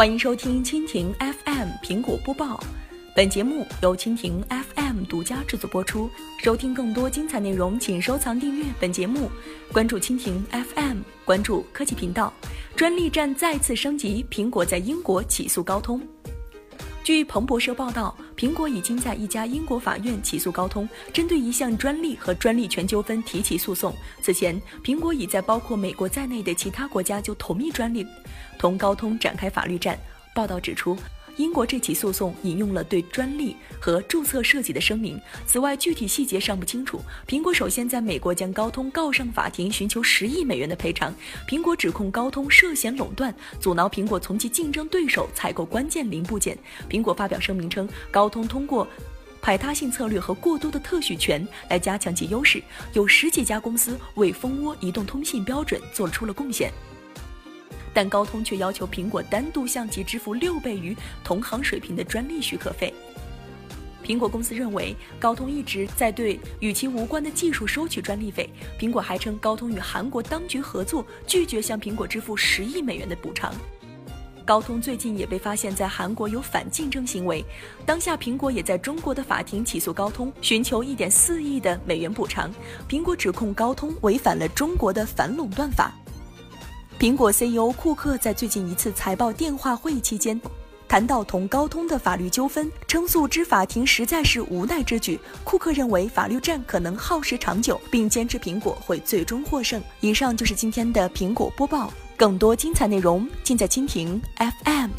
欢迎收听蜻蜓 FM 苹果播报，本节目由蜻蜓 FM 独家制作播出。收听更多精彩内容，请收藏订阅本节目，关注蜻蜓 FM，关注科技频道。专利战再次升级，苹果在英国起诉高通。据彭博社报道，苹果已经在一家英国法院起诉高通，针对一项专利和专利权纠纷提起诉讼。此前，苹果已在包括美国在内的其他国家就同一专利同高通展开法律战。报道指出。英国这起诉讼引用了对专利和注册设计的声明。此外，具体细节尚不清楚。苹果首先在美国将高通告上法庭，寻求十亿美元的赔偿。苹果指控高通涉嫌垄断，阻挠苹果从其竞争对手采购关键零部件。苹果发表声明称，高通通过排他性策略和过多的特许权来加强其优势。有十几家公司为蜂窝移动通信标准做出了贡献。但高通却要求苹果单独向其支付六倍于同行水平的专利许可费。苹果公司认为，高通一直在对与其无关的技术收取专利费。苹果还称，高通与韩国当局合作，拒绝向苹果支付十亿美元的补偿。高通最近也被发现，在韩国有反竞争行为。当下，苹果也在中国的法庭起诉高通，寻求一点四亿的美元补偿。苹果指控高通违反了中国的反垄断法。苹果 CEO 库克在最近一次财报电话会议期间，谈到同高通的法律纠纷，称诉之法庭实在是无奈之举。库克认为法律战可能耗时长久，并坚持苹果会最终获胜。以上就是今天的苹果播报，更多精彩内容尽在蜻蜓 FM。